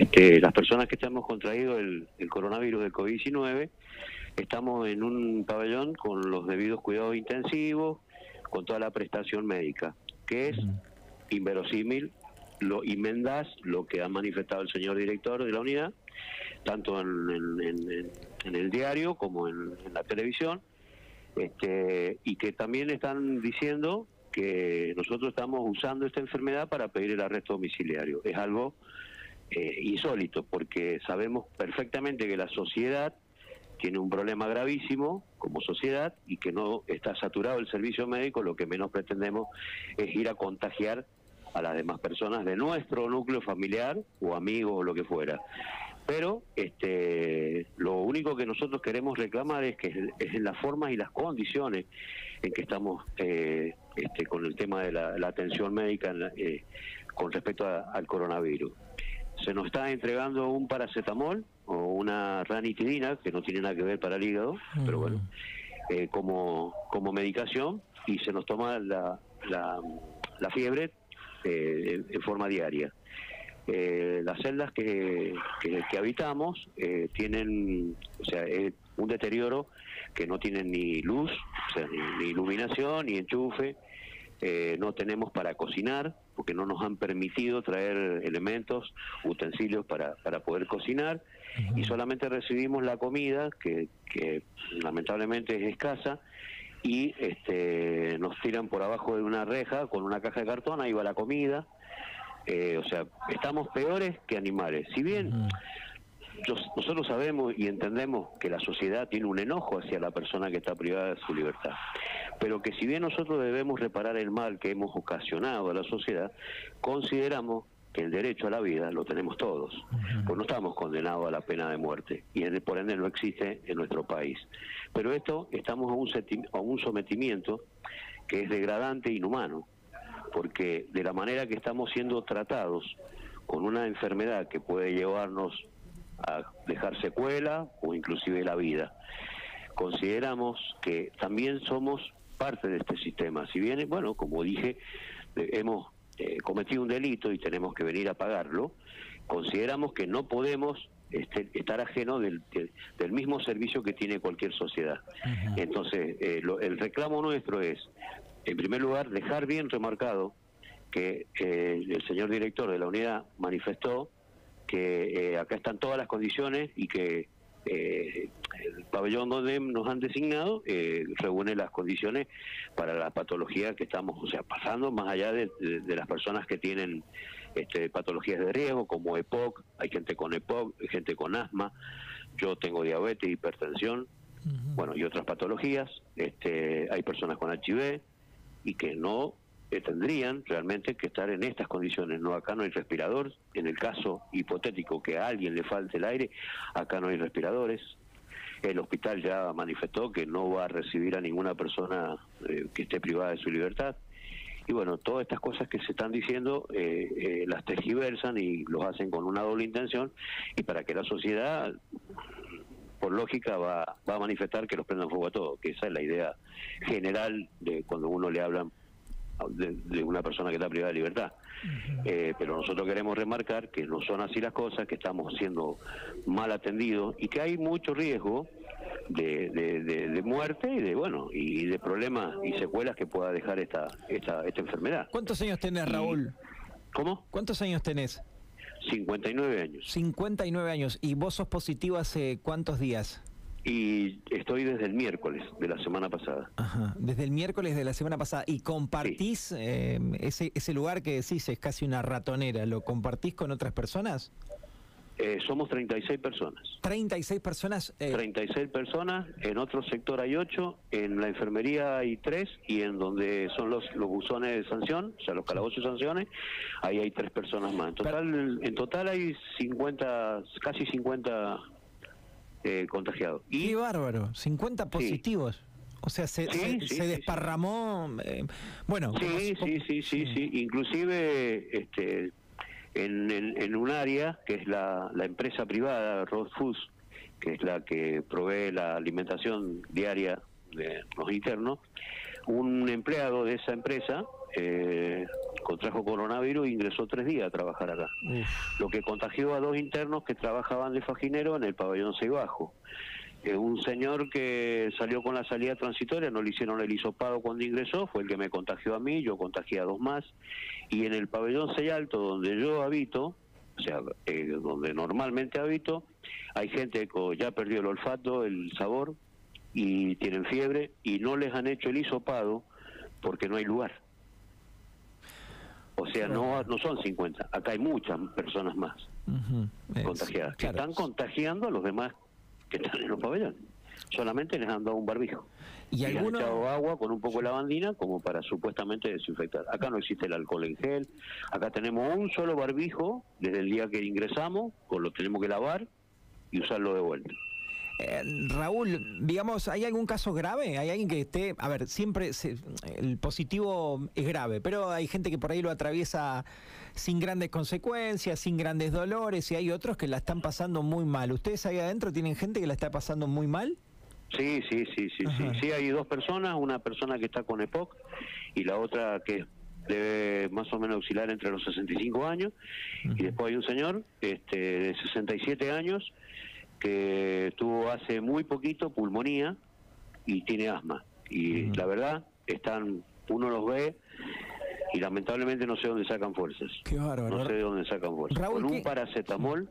este, las personas que estamos contraído el, el coronavirus del COVID-19, estamos en un pabellón con los debidos cuidados intensivos, con toda la prestación médica, que es inverosímil lo inmendaz lo que ha manifestado el señor director de la unidad, tanto en, el diario como en, la televisión, este, y que también están diciendo que nosotros estamos usando esta enfermedad para pedir el arresto domiciliario. Es algo eh, insólito, porque sabemos perfectamente que la sociedad tiene un problema gravísimo como sociedad y que no está saturado el servicio médico, lo que menos pretendemos es ir a contagiar a las demás personas de nuestro núcleo familiar o amigos o lo que fuera. Pero este, lo único que nosotros queremos reclamar es que es en las formas y las condiciones en que estamos eh, este, con el tema de la, atención médica eh, con respecto al coronavirus. Se nos está entregando un paracetamol o una ranitidina, que no tiene nada que ver para el hígado, pero bueno, eh, como, como medicación, y se nos toma la, la, la fiebre eh, en, forma diaria. Eh, las celdas que, que, habitamos eh, tienen, o sea, un deterioro que no tienen ni luz, o sea, ni, iluminación, ni enchufe, no tenemos para cocinar, porque no nos han permitido traer elementos, utensilios para, para poder cocinar, y solamente recibimos la comida, que, que lamentablemente es escasa, y este, nos tiran por abajo de una reja con una caja de cartón, ahí va la comida. Eh, o sea, estamos peores que animales. Si bien nosotros sabemos y entendemos que la sociedad tiene un enojo hacia la persona que está privada de su libertad, pero que si bien nosotros debemos reparar el mal que hemos ocasionado a la sociedad, consideramos que el derecho a la vida lo tenemos todos, pues no estamos condenados a la pena de muerte y por ende no existe en nuestro país. Pero esto estamos a un, a un sometimiento que es degradante e inhumano, porque de la manera que estamos siendo tratados con una enfermedad que puede llevarnos a dejar secuela o inclusive la vida, consideramos que también somos parte de este sistema. Si bien, bueno, como dije, hemos eh, cometido un delito y tenemos que venir a pagarlo, consideramos que no podemos este, estar ajeno del, del, mismo servicio que tiene cualquier sociedad. Entonces, eh, el reclamo nuestro es, en primer lugar, dejar bien remarcado que eh, el señor director de la unidad manifestó que acá están todas las condiciones y que eh, el pabellón donde nos han designado eh, reúne las condiciones para la patología que estamos o sea pasando más allá de, las personas que tienen este, patologías de riesgo como EPOC hay gente con EPOC gente con asma yo tengo diabetes hipertensión bueno y otras patologías este hay personas con HIV y que no tendrían realmente que estar en estas condiciones. No, acá no hay respirador. En el caso hipotético que a alguien le falte el aire, acá no hay respiradores. El hospital ya manifestó que no va a recibir a ninguna persona eh, que esté privada de su libertad. Y bueno, todas estas cosas que se están diciendo eh, eh, las tergiversan y los hacen con una doble intención y para que la sociedad, por lógica, va, va a manifestar que los prendan fuego a todo, que esa es la idea general de cuando uno le hablan de, una persona que está privada de libertad. Eh, pero nosotros queremos remarcar que no son así las cosas, que estamos siendo mal atendidos y que hay mucho riesgo de, de, muerte y de bueno y de problemas y secuelas que pueda dejar esta esta, esta enfermedad. ¿Cuántos años tenés, Raúl? ¿Cómo? ¿Cuántos años tenés? 59 años. 59 años. ¿Y vos sos positivo hace cuántos días? Y estoy desde el miércoles de la semana pasada. Ajá, desde el miércoles de la semana pasada. ¿Y compartís eh, ese, ese lugar que decís es casi una ratonera? ¿Lo compartís con otras personas? Eh, somos 36 personas. 36 personas. Eh... 36 personas, en otro sector hay 8, en la enfermería hay 3 y en donde son los, los buzones de sanción, o sea, los calabozos de sanciones, ahí hay 3 personas más. En total, en total hay 50, casi 50 eh, contagiados. Y, Qué bárbaro, 50 positivos. O sea, se, se, desparramó. Eh, bueno. Sí, sí, sí, sí, sí. Inclusive este, en, en, un área que es la, la empresa privada, Road Foods, que es la que provee la alimentación diaria de los internos, un empleado de esa empresa eh, contrajo coronavirus e ingresó tres días a trabajar acá. Lo que contagió a dos internos que trabajaban de fajinero en el pabellón 6 Bajo. Eh, un señor que salió con la salida transitoria, no le hicieron el hisopado cuando ingresó, fue el que me contagió a mí, yo contagié a dos más. Y en el pabellón 6 Alto, donde yo habito, o sea, eh, donde normalmente habito, hay gente que ya perdió el olfato, el sabor, y tienen fiebre, y no les han hecho el hisopado porque no hay lugar. O sea, no, no son 50, acá hay muchas personas más contagiadas, que están contagiando a los demás que están en los pabellones. Solamente les han dado un barbijo. Y, han echado agua con un poco de lavandina como para supuestamente desinfectar. Acá no existe el alcohol en gel, acá tenemos un solo barbijo desde el día que ingresamos, pues lo tenemos que lavar y usarlo de vuelta. Eh, Raúl, digamos, ¿hay algún caso grave? ¿Hay alguien que esté, a ver, siempre el positivo es grave, pero hay gente que por ahí lo atraviesa sin grandes consecuencias, sin grandes dolores, y hay otros que la están pasando muy mal. ¿Ustedes ahí adentro tienen gente que la está pasando muy mal? Sí, sí, sí, sí, sí. Sí, hay dos personas, una persona que está con EPOC y la otra que debe más o menos auxiliar entre los 65 años, y después hay un señor este, de 67 años que tuvo hace muy poquito pulmonía y tiene asma. Y la verdad, están, uno los ve y lamentablemente no sé dónde sacan fuerzas. Qué bárbaro. No sé de dónde sacan fuerzas. Con un paracetamol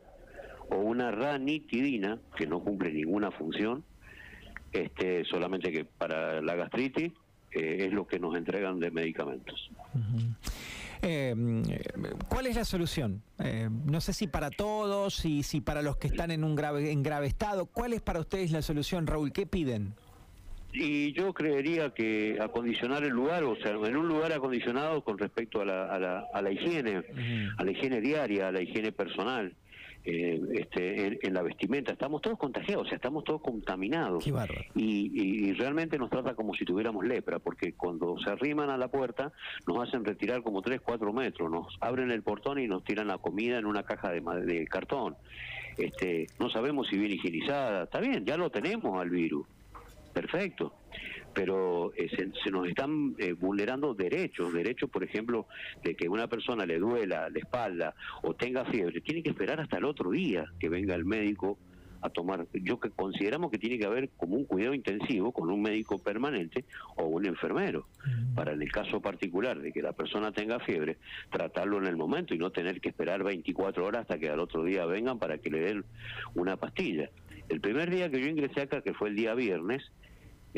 o una ranitidina, que no cumple ninguna función, este solamente que para la gastritis eh, es lo que nos entregan de medicamentos. Eh, ¿Cuál es la solución? Eh, no sé si para todos y si para los que están en un grave en grave estado. ¿Cuál es para ustedes la solución, Raúl? ¿Qué piden? Y yo creería que acondicionar el lugar, o sea, en un lugar acondicionado con respecto a la, a la, a la higiene, a la higiene diaria, a la higiene personal. Eh, este, en, la vestimenta. Estamos todos contagiados, o sea, estamos todos contaminados. y, y, realmente nos trata como si tuviéramos lepra, porque cuando se arriman a la puerta nos hacen retirar como 3, 4 metros, nos abren el portón y nos tiran la comida en una caja de, de cartón. Este, no sabemos si viene higienizada. Está bien, ya lo tenemos al virus. Perfecto pero eh, se, nos están eh, vulnerando derechos, derechos, por ejemplo, de que una persona le duela la espalda o tenga fiebre, tiene que esperar hasta el otro día que venga el médico a tomar. Yo que consideramos que tiene que haber como un cuidado intensivo con un médico permanente o un enfermero, para en el caso particular de que la persona tenga fiebre, tratarlo en el momento y no tener que esperar 24 horas hasta que al otro día vengan para que le den una pastilla. El primer día que yo ingresé acá, que fue el día viernes,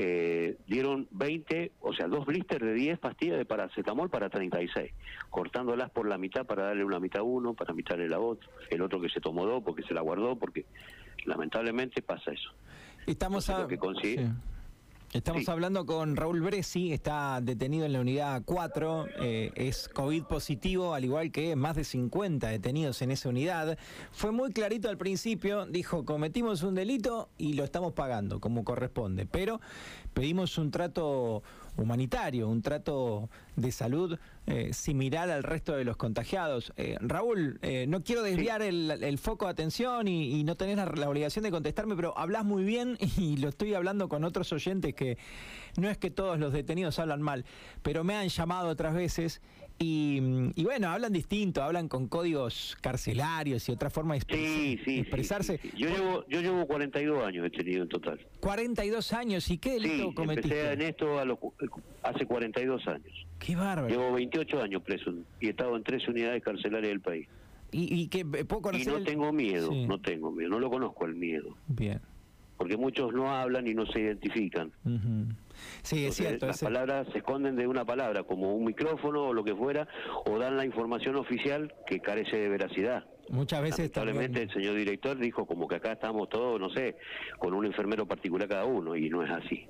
eh, dieron 20, o sea, dos blisters de 10 pastillas de paracetamol para 36, cortándolas por la mitad para darle una mitad a uno, para mitad la otro, el otro que se tomó dos porque se la guardó, porque lamentablemente pasa eso. Estamos a... Estamos hablando con Raúl Bresi, está detenido en la unidad 4, eh, es COVID positivo, al igual que más de 50 detenidos en esa unidad. Fue muy clarito al principio, dijo, cometimos un delito y lo estamos pagando como corresponde, pero pedimos un trato humanitario, un trato de salud eh, similar al resto de los contagiados. Eh, Raúl, eh, no quiero desviar el, foco de atención y, no tenés la, obligación de contestarme, pero hablas muy bien y lo estoy hablando con otros oyentes que no es que todos los detenidos hablan mal, pero me han llamado otras veces y, bueno, hablan distinto, hablan con códigos carcelarios y otra forma de expresarse. yo, llevo, yo llevo 42 años detenido en total. 42 años, ¿y qué delito cometiste? Empecé en esto hace 42 años. Qué bárbaro. Llevo 28 años preso y he estado en tres unidades carcelarias del país. Y, y que eh, poco Y no tengo miedo, no tengo miedo, no lo conozco el miedo. Bien. Porque muchos no hablan y no se identifican. Sí, es cierto. Las palabras se esconden de una palabra, como un micrófono o lo que fuera, o dan la información oficial que carece de veracidad. Muchas veces Lamentablemente el señor director dijo como que acá estamos todos, no sé, con un enfermero particular cada uno y no es así.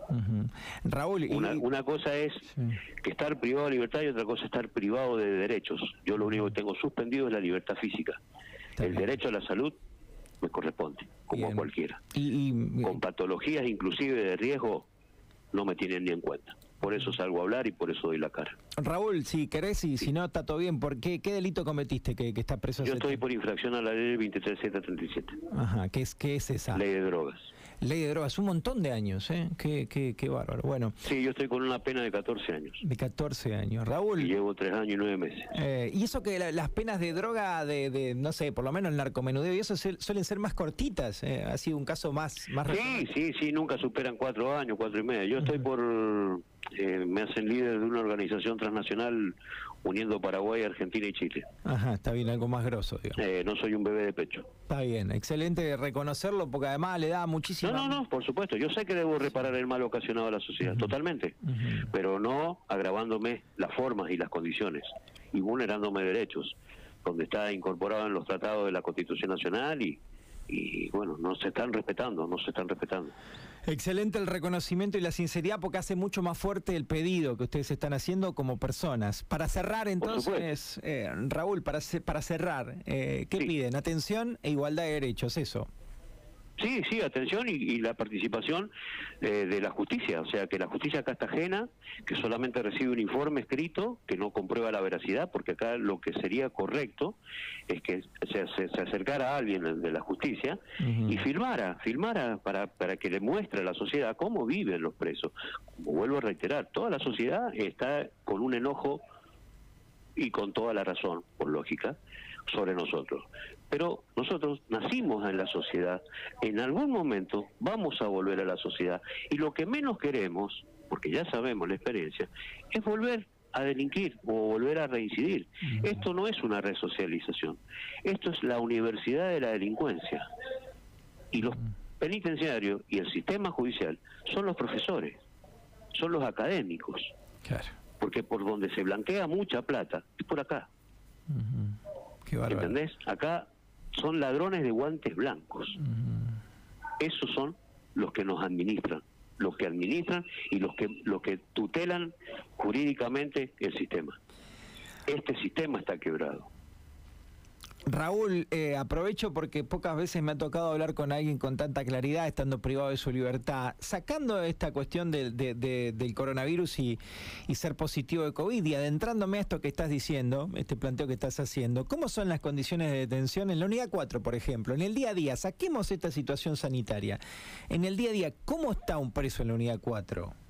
Raúl, una, cosa es que estar privado de libertad y otra cosa es estar privado de derechos. Yo lo único que tengo suspendido es la libertad física. el derecho a la salud me corresponde, como a cualquiera. y, Con patologías inclusive de riesgo no me tienen ni en cuenta. Por eso salgo a hablar y por eso doy la cara. Raúl, si querés y si no, está todo bien. ¿Por qué, qué delito cometiste que, que está preso? Yo estoy por infracción a la ley 23737. Ajá, ¿qué es, qué es esa? Ley de drogas. Ley de drogas, un montón de años, ¿eh? Qué, qué, qué bárbaro. Bueno. Sí, yo estoy con una pena de 14 años. De 14 años. Raúl. Y llevo 3 años y 9 meses. Eh, y eso que las penas de droga, de, de, no sé, por lo menos el narcomenudeo, y eso suelen ser más cortitas. Eh, ha sido un caso más. más sí, sí, sí, nunca superan 4 años, 4 y medio. Yo estoy por. Eh, me hacen líder de una organización transnacional uniendo Paraguay, Argentina y Chile. Ajá, está bien, algo más grosso, eh, no soy un bebé de pecho. Está bien, excelente reconocerlo porque además le da muchísimo... No, no, no, por supuesto. Yo sé que debo reparar el mal ocasionado a la sociedad, totalmente. Pero no agravándome las formas y las condiciones y vulnerándome derechos, donde está incorporado en los tratados de la Constitución Nacional y, y bueno, no se están respetando, no se están respetando. Excelente el reconocimiento y la sinceridad porque hace mucho más fuerte el pedido que ustedes están haciendo como personas. Para cerrar entonces, eh, Raúl, para, para cerrar, eh, ¿qué piden? Atención e igualdad de derechos, eso. Sí, sí, atención y, la participación eh, de la justicia, o sea, que la justicia acá está ajena, que solamente recibe un informe escrito que no comprueba la veracidad, porque acá lo que sería correcto es que se, acercara a alguien de la justicia y filmara, filmara para, para que le muestre a la sociedad cómo viven los presos. Como vuelvo a reiterar, toda la sociedad está con un enojo y con toda la razón, por lógica, sobre nosotros. Pero nosotros nacimos en la sociedad, en algún momento vamos a volver a la sociedad y lo que menos queremos, porque ya sabemos la experiencia, es volver a delinquir o volver a reincidir. Esto no es una resocialización, esto es la universidad de la delincuencia. Y los penitenciarios y el sistema judicial son los profesores, son los académicos. Porque por donde se blanquea mucha plata es por acá. ¿Entendés? Acá son ladrones de guantes blancos. Esos son los que nos administran, los que administran y los que, los que tutelan jurídicamente el sistema. Este sistema está quebrado. Raúl, eh, aprovecho porque pocas veces me ha tocado hablar con alguien con tanta claridad, estando privado de su libertad. Sacando esta cuestión del coronavirus y, ser positivo de COVID y adentrándome a esto que estás diciendo, este planteo que estás haciendo, ¿cómo son las condiciones de detención en la unidad 4, por ejemplo? En el día a día, saquemos esta situación sanitaria. En el día a día, ¿cómo está un preso en la unidad 4?